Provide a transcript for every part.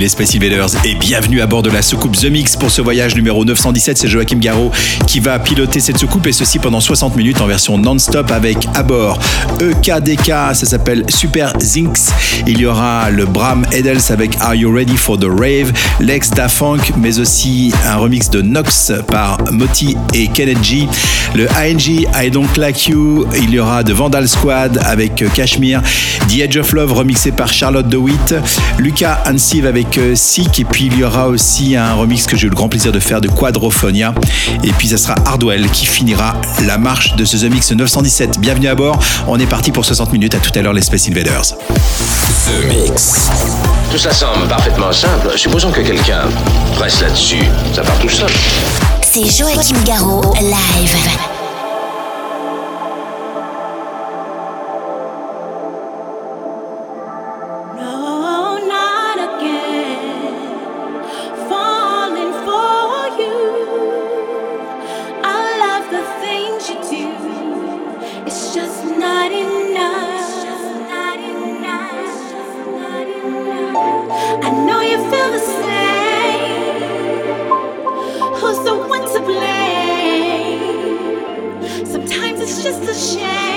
les Space Invaders et bienvenue à bord de la soucoupe The Mix pour ce voyage numéro 917. C'est Joachim Garraud qui va piloter cette soucoupe et ceci pendant 60 minutes en version non-stop avec à bord EKDK, ça s'appelle Super Zinx. Il y aura le Bram Edels avec Are You Ready for the Rave, Lex Da Funk, mais aussi un remix de Nox par Moti et Kenneth G. Le ANG I Don't Like You, il y aura de Vandal Squad avec Cashmere, The Edge of Love remixé par Charlotte DeWitt, Lucas Ansive avec euh, Sick et puis il y aura aussi un remix que j'ai eu le grand plaisir de faire de Quadrophonia et puis ça sera Hardwell qui finira la marche de ce The Mix 917. Bienvenue à bord, on est parti pour 60 minutes, à tout à l'heure les Space Invaders. The Mix. Tout ça semble parfaitement simple. Supposons que quelqu'un presse là-dessus. Ça part tout seul. C'est Joachim Garraud, live. Just a shame.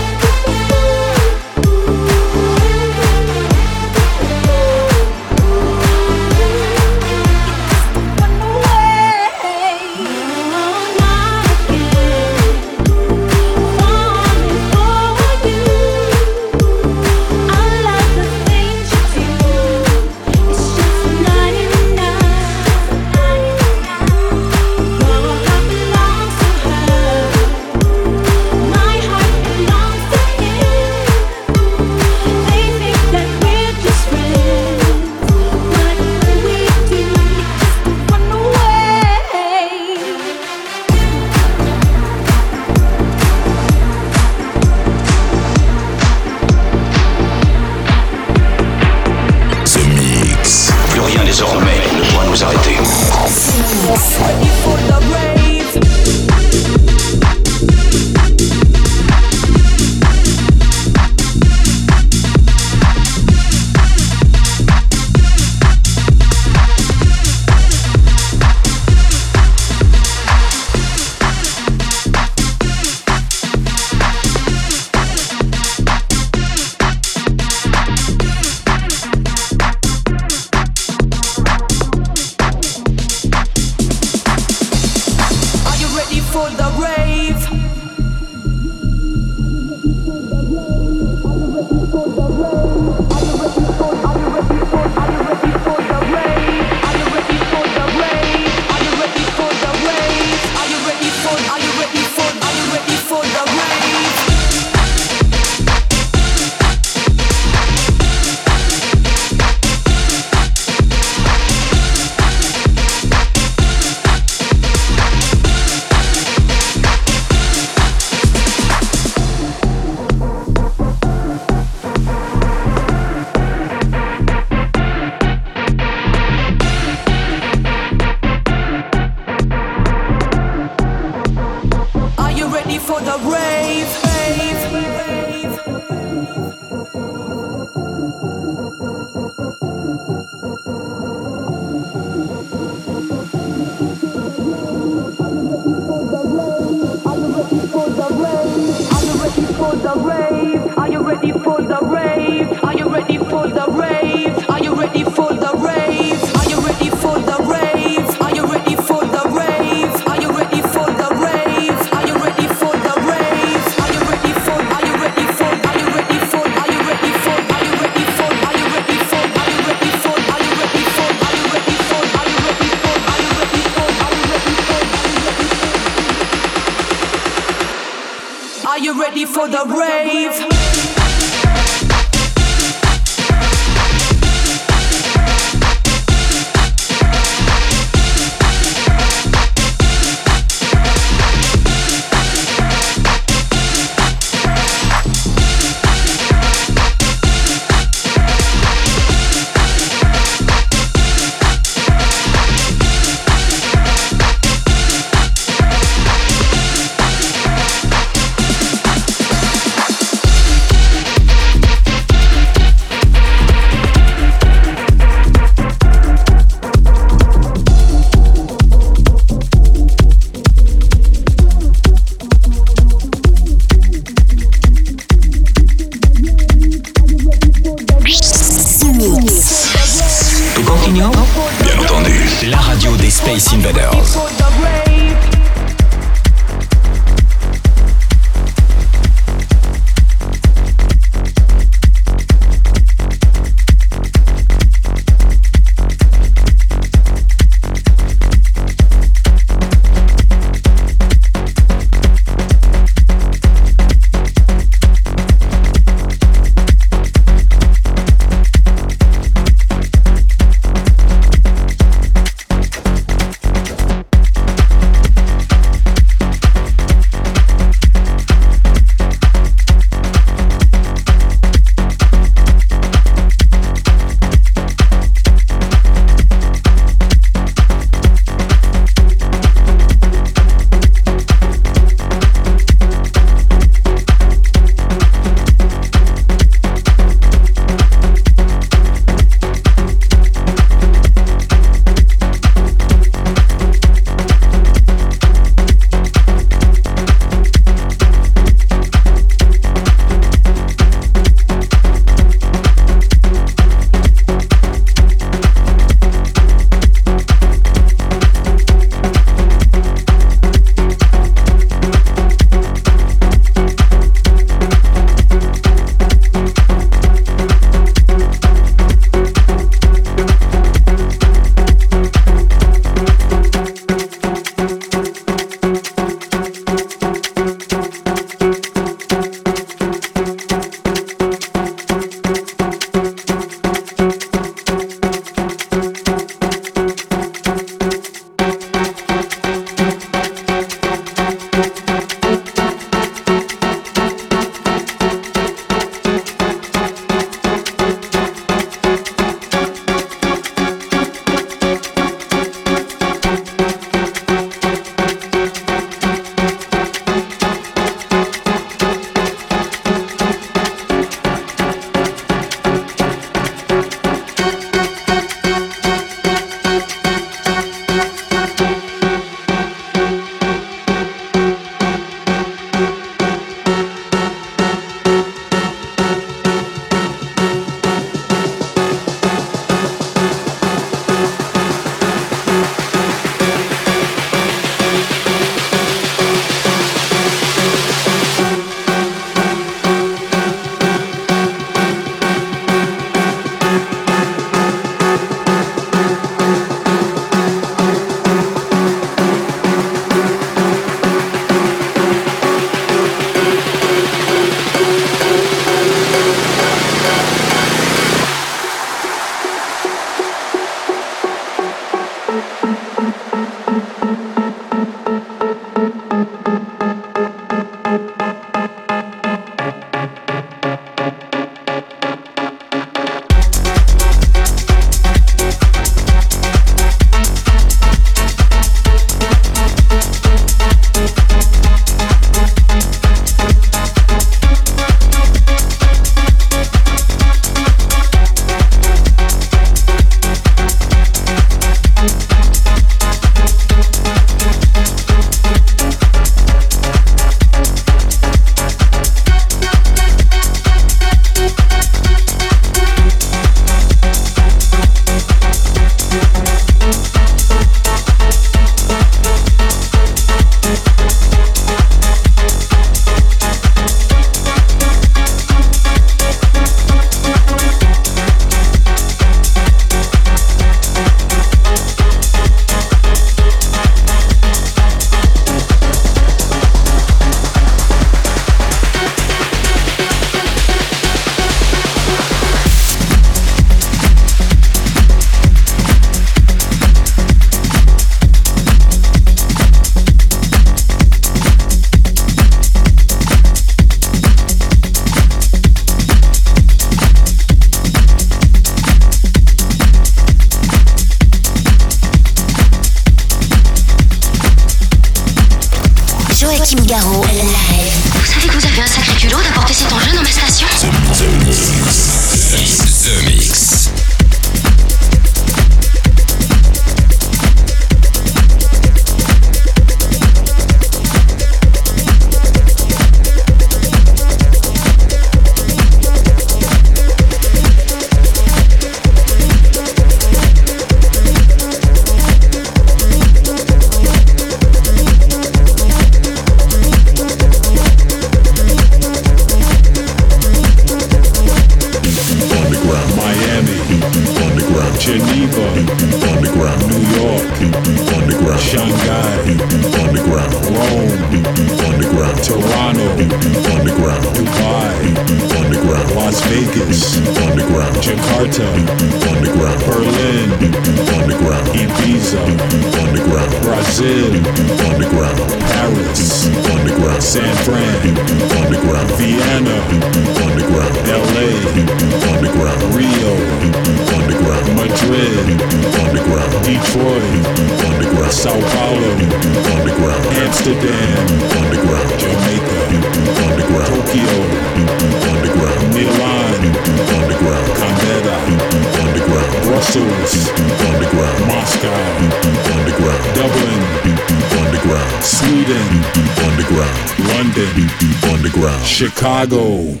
Beat Deep Underground. Chicago.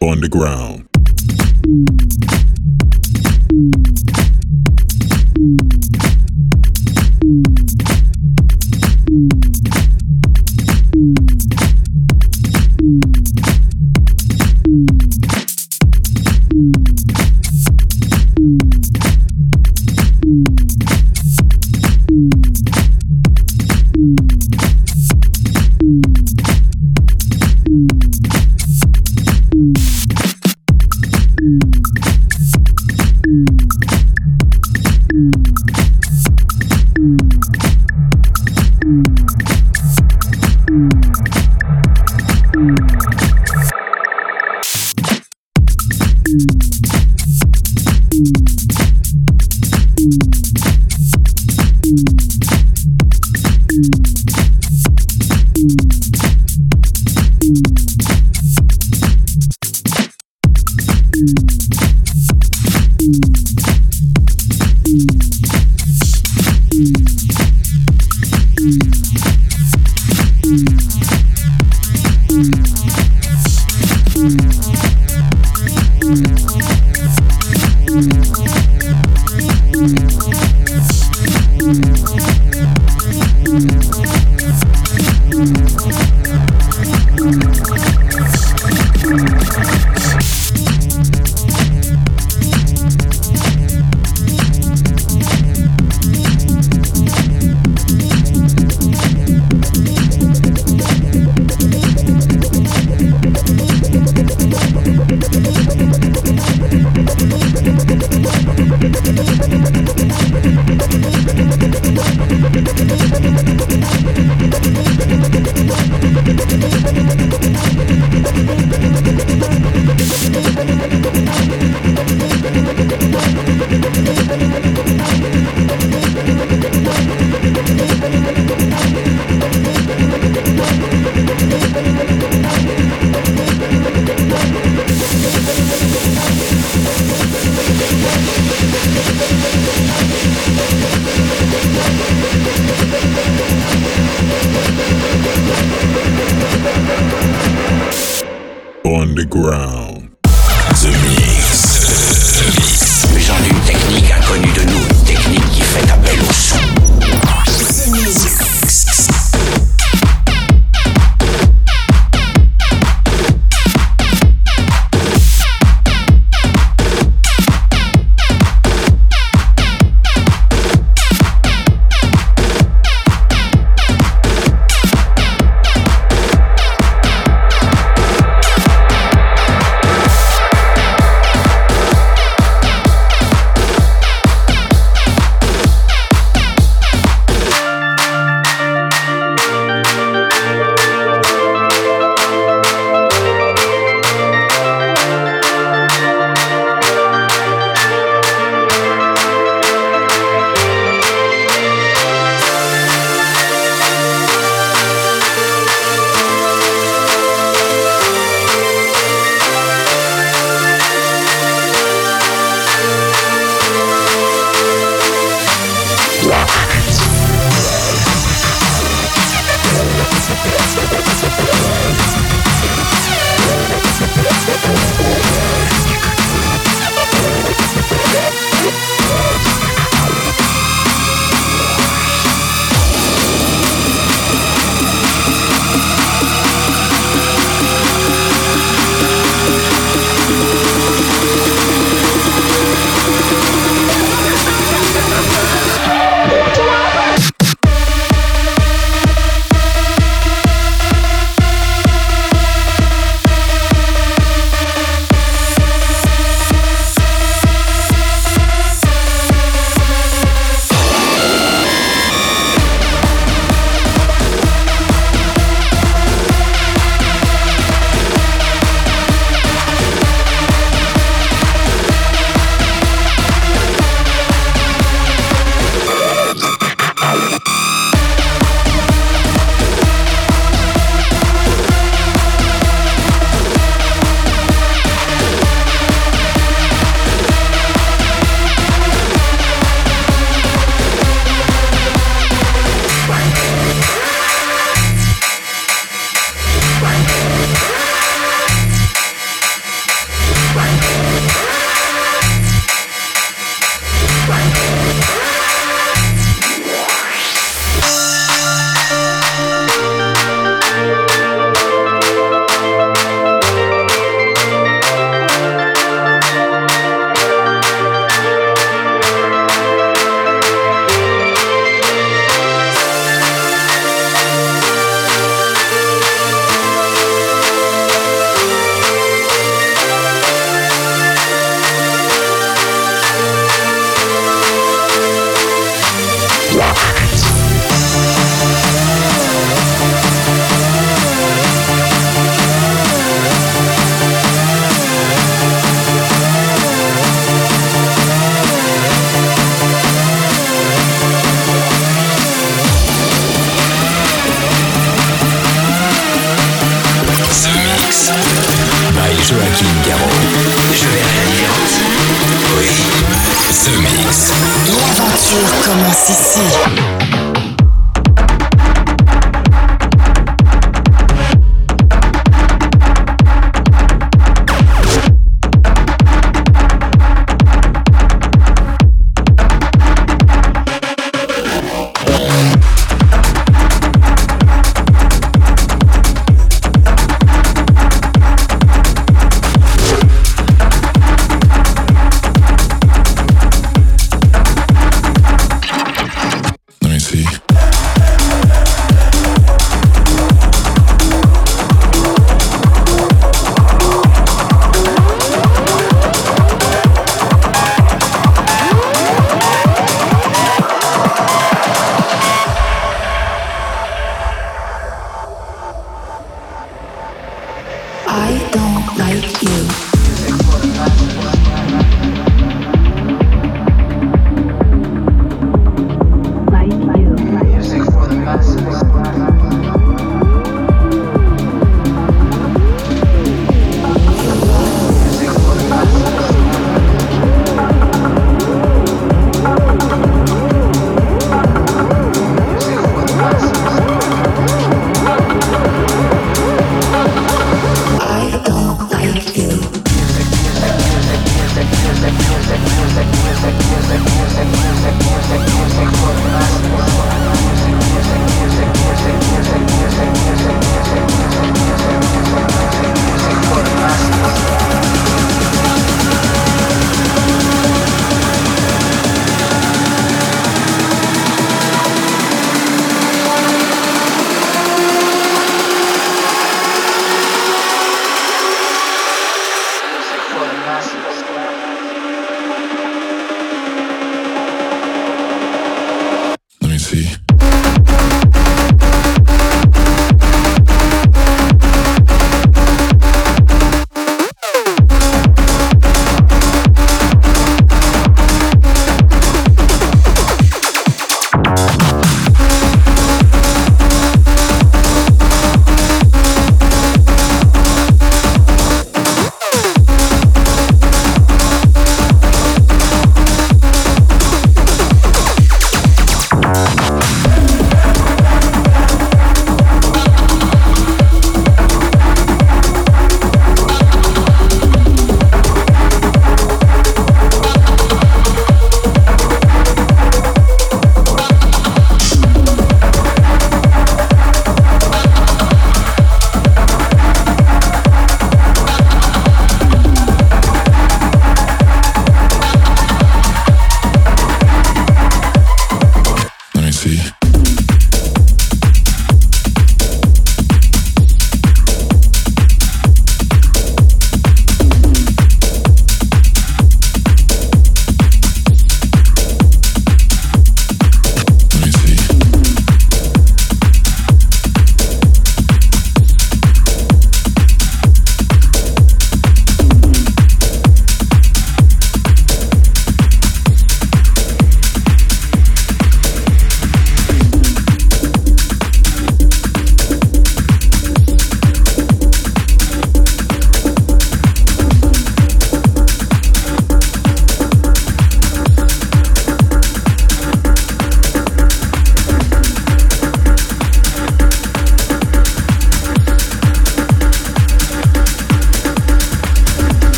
Underground.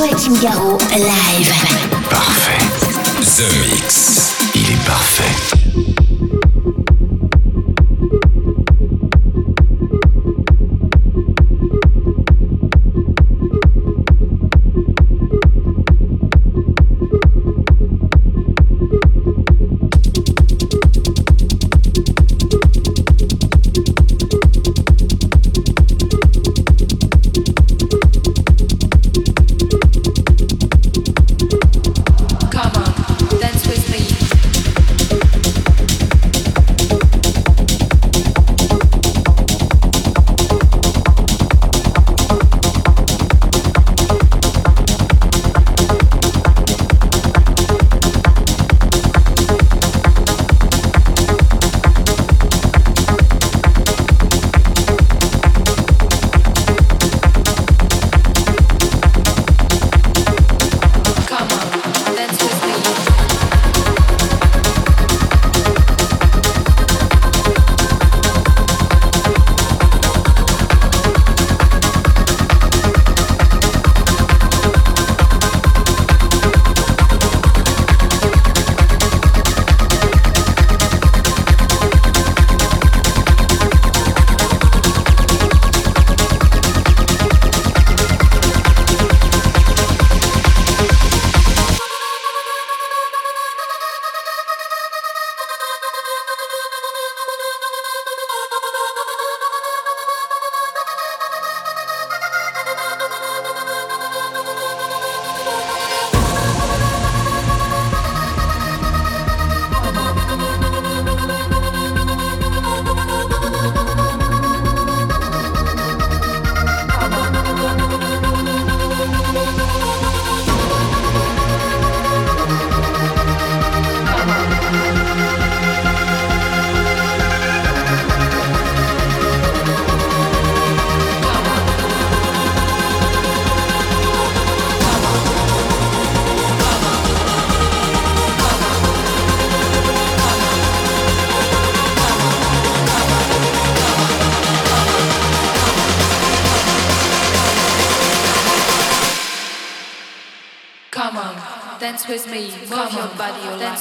Joachim Garraud, live. Parfait. The Mix. Il est parfait.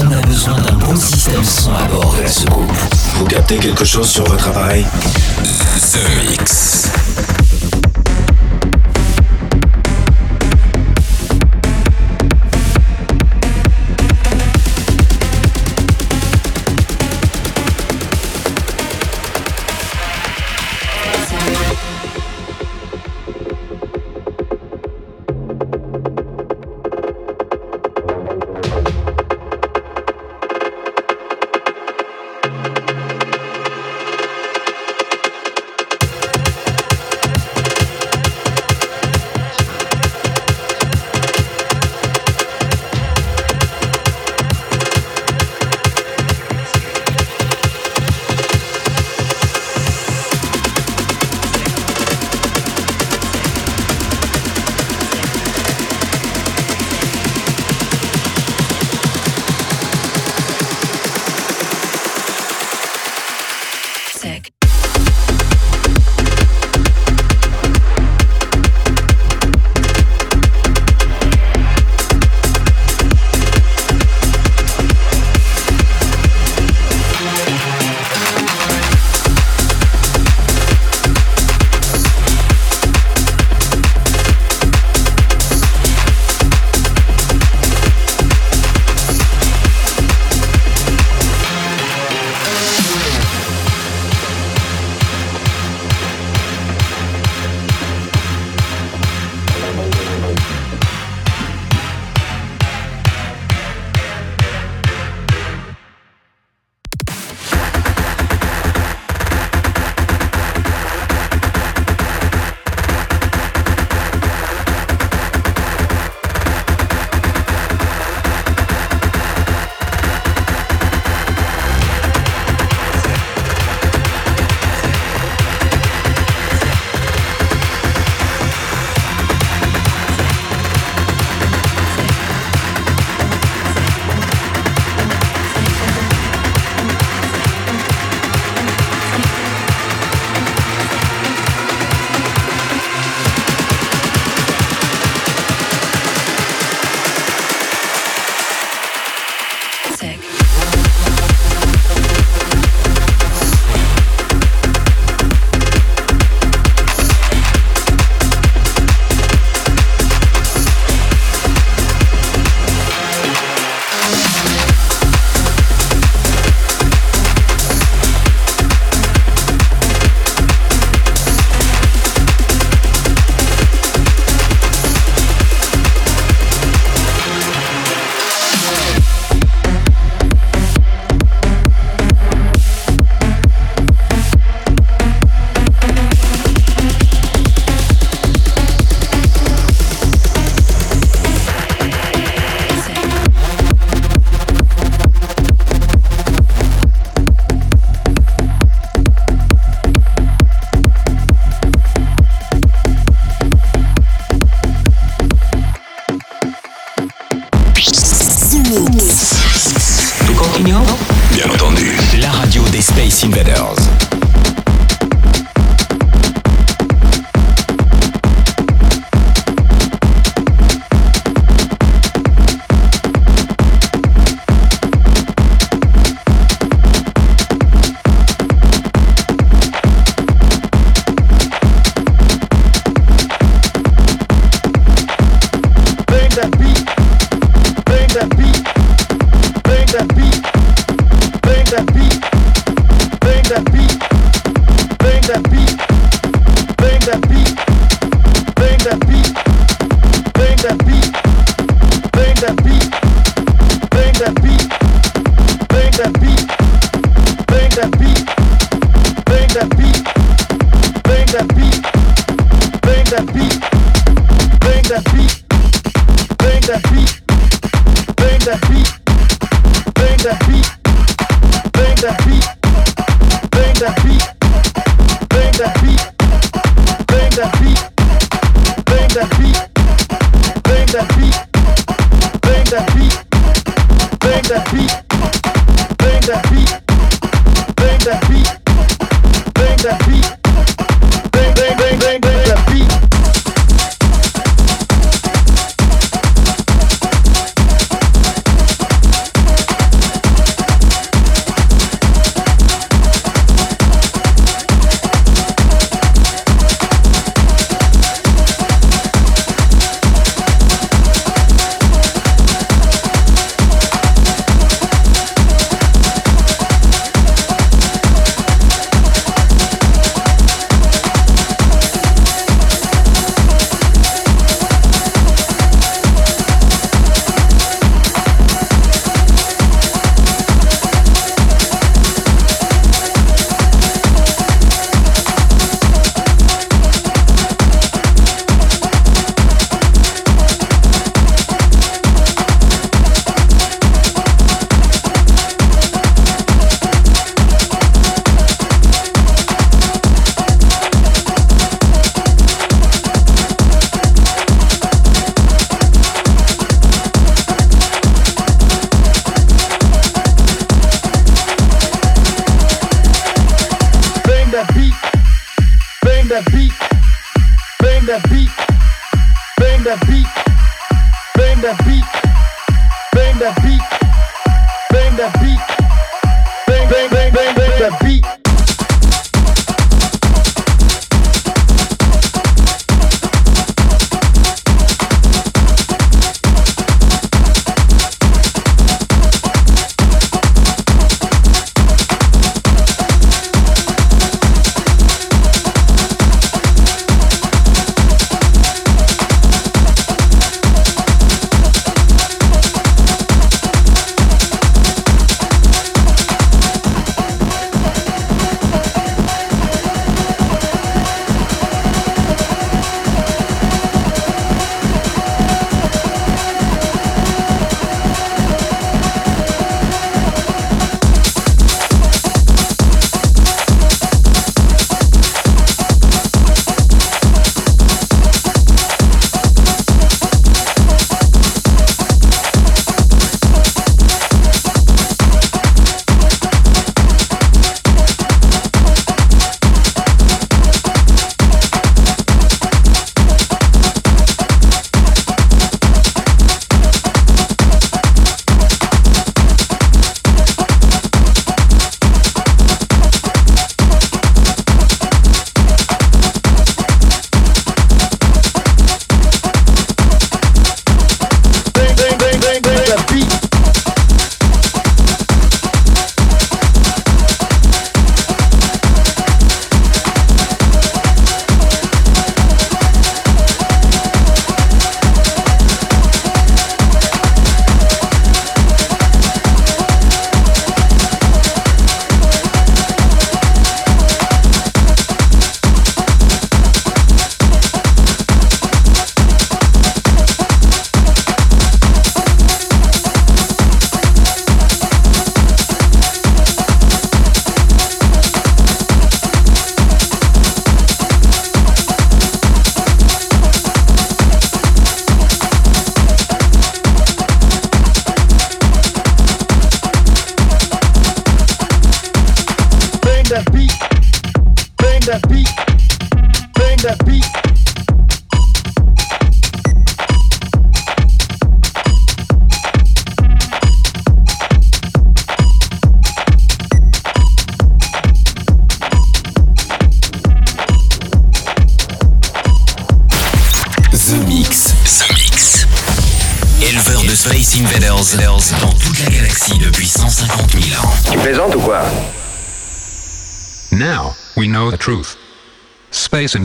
On a besoin d'un bon système son à bord de la soucoupe. Vous captez quelque chose sur votre appareil? The Mix.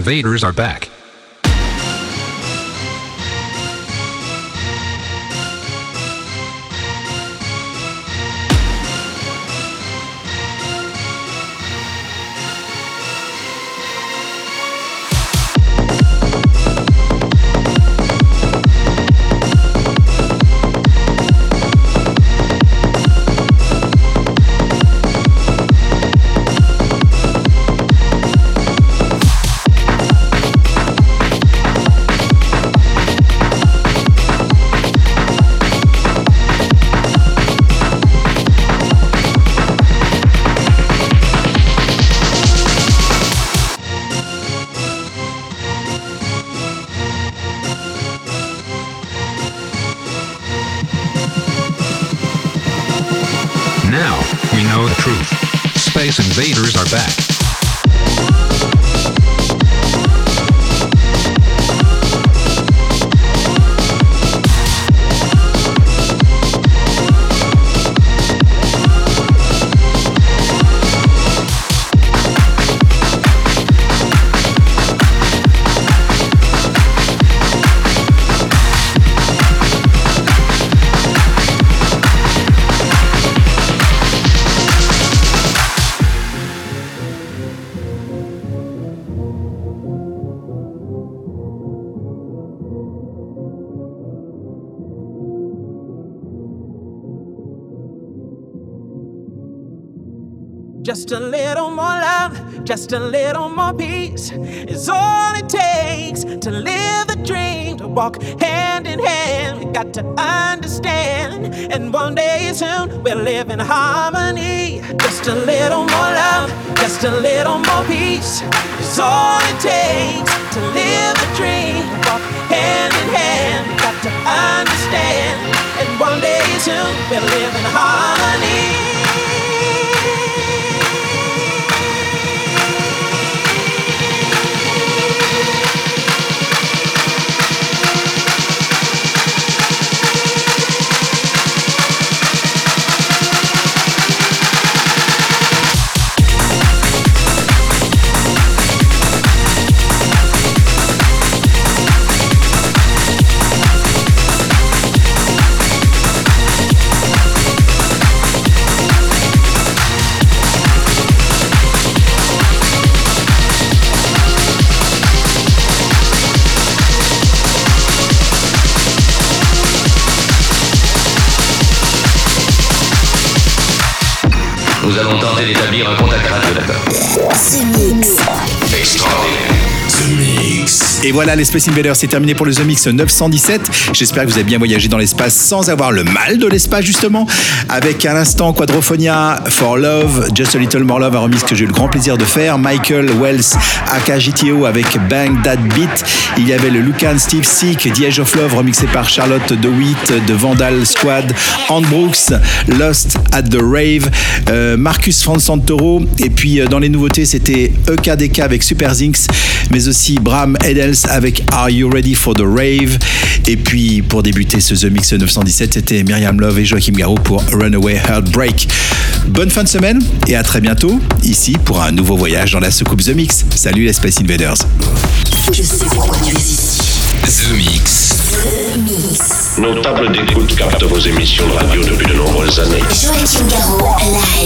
Invaders are back. Just a little more peace is all it takes to live the dream, to walk hand in hand. We got to understand, and one day soon we'll live in harmony. Just a little more love, just a little more peace is all it takes to live the dream, voilà, les Space Invaders, c'est terminé pour le The Mix 917. J'espère que vous avez bien voyagé dans l'espace sans avoir le mal de l'espace, justement. Avec à l'instant Quadrophonia, For Love, Just a Little More Love, un remix que j'ai eu le grand plaisir de faire. Michael Wells, aka GTO avec Bang That Beat. Il y avait le Lucan Steve Sick, The Age of Love, remixé par Charlotte DeWitt de Vandal Squad. Anne Brooks, Lost at the Rave. euh, Marcus Franz Santoro. Et puis euh, dans les nouveautés, c'était EKDK avec Super Zinx, mais aussi Bram Edels avec Are You Ready for the Rave? Et puis pour débuter ce The Mix 917, c'était Myriam Love et Joachim Garou pour Runaway Heartbreak. Bonne fin de semaine et à très bientôt ici pour un nouveau voyage dans la soucoupe The Mix. Salut les Space Invaders. Je sais pourquoi tu es ici. The Mix. The Mix. Nos tables d'écoute captent vos émissions de radio depuis de nombreuses années. Joachim Garraud, live.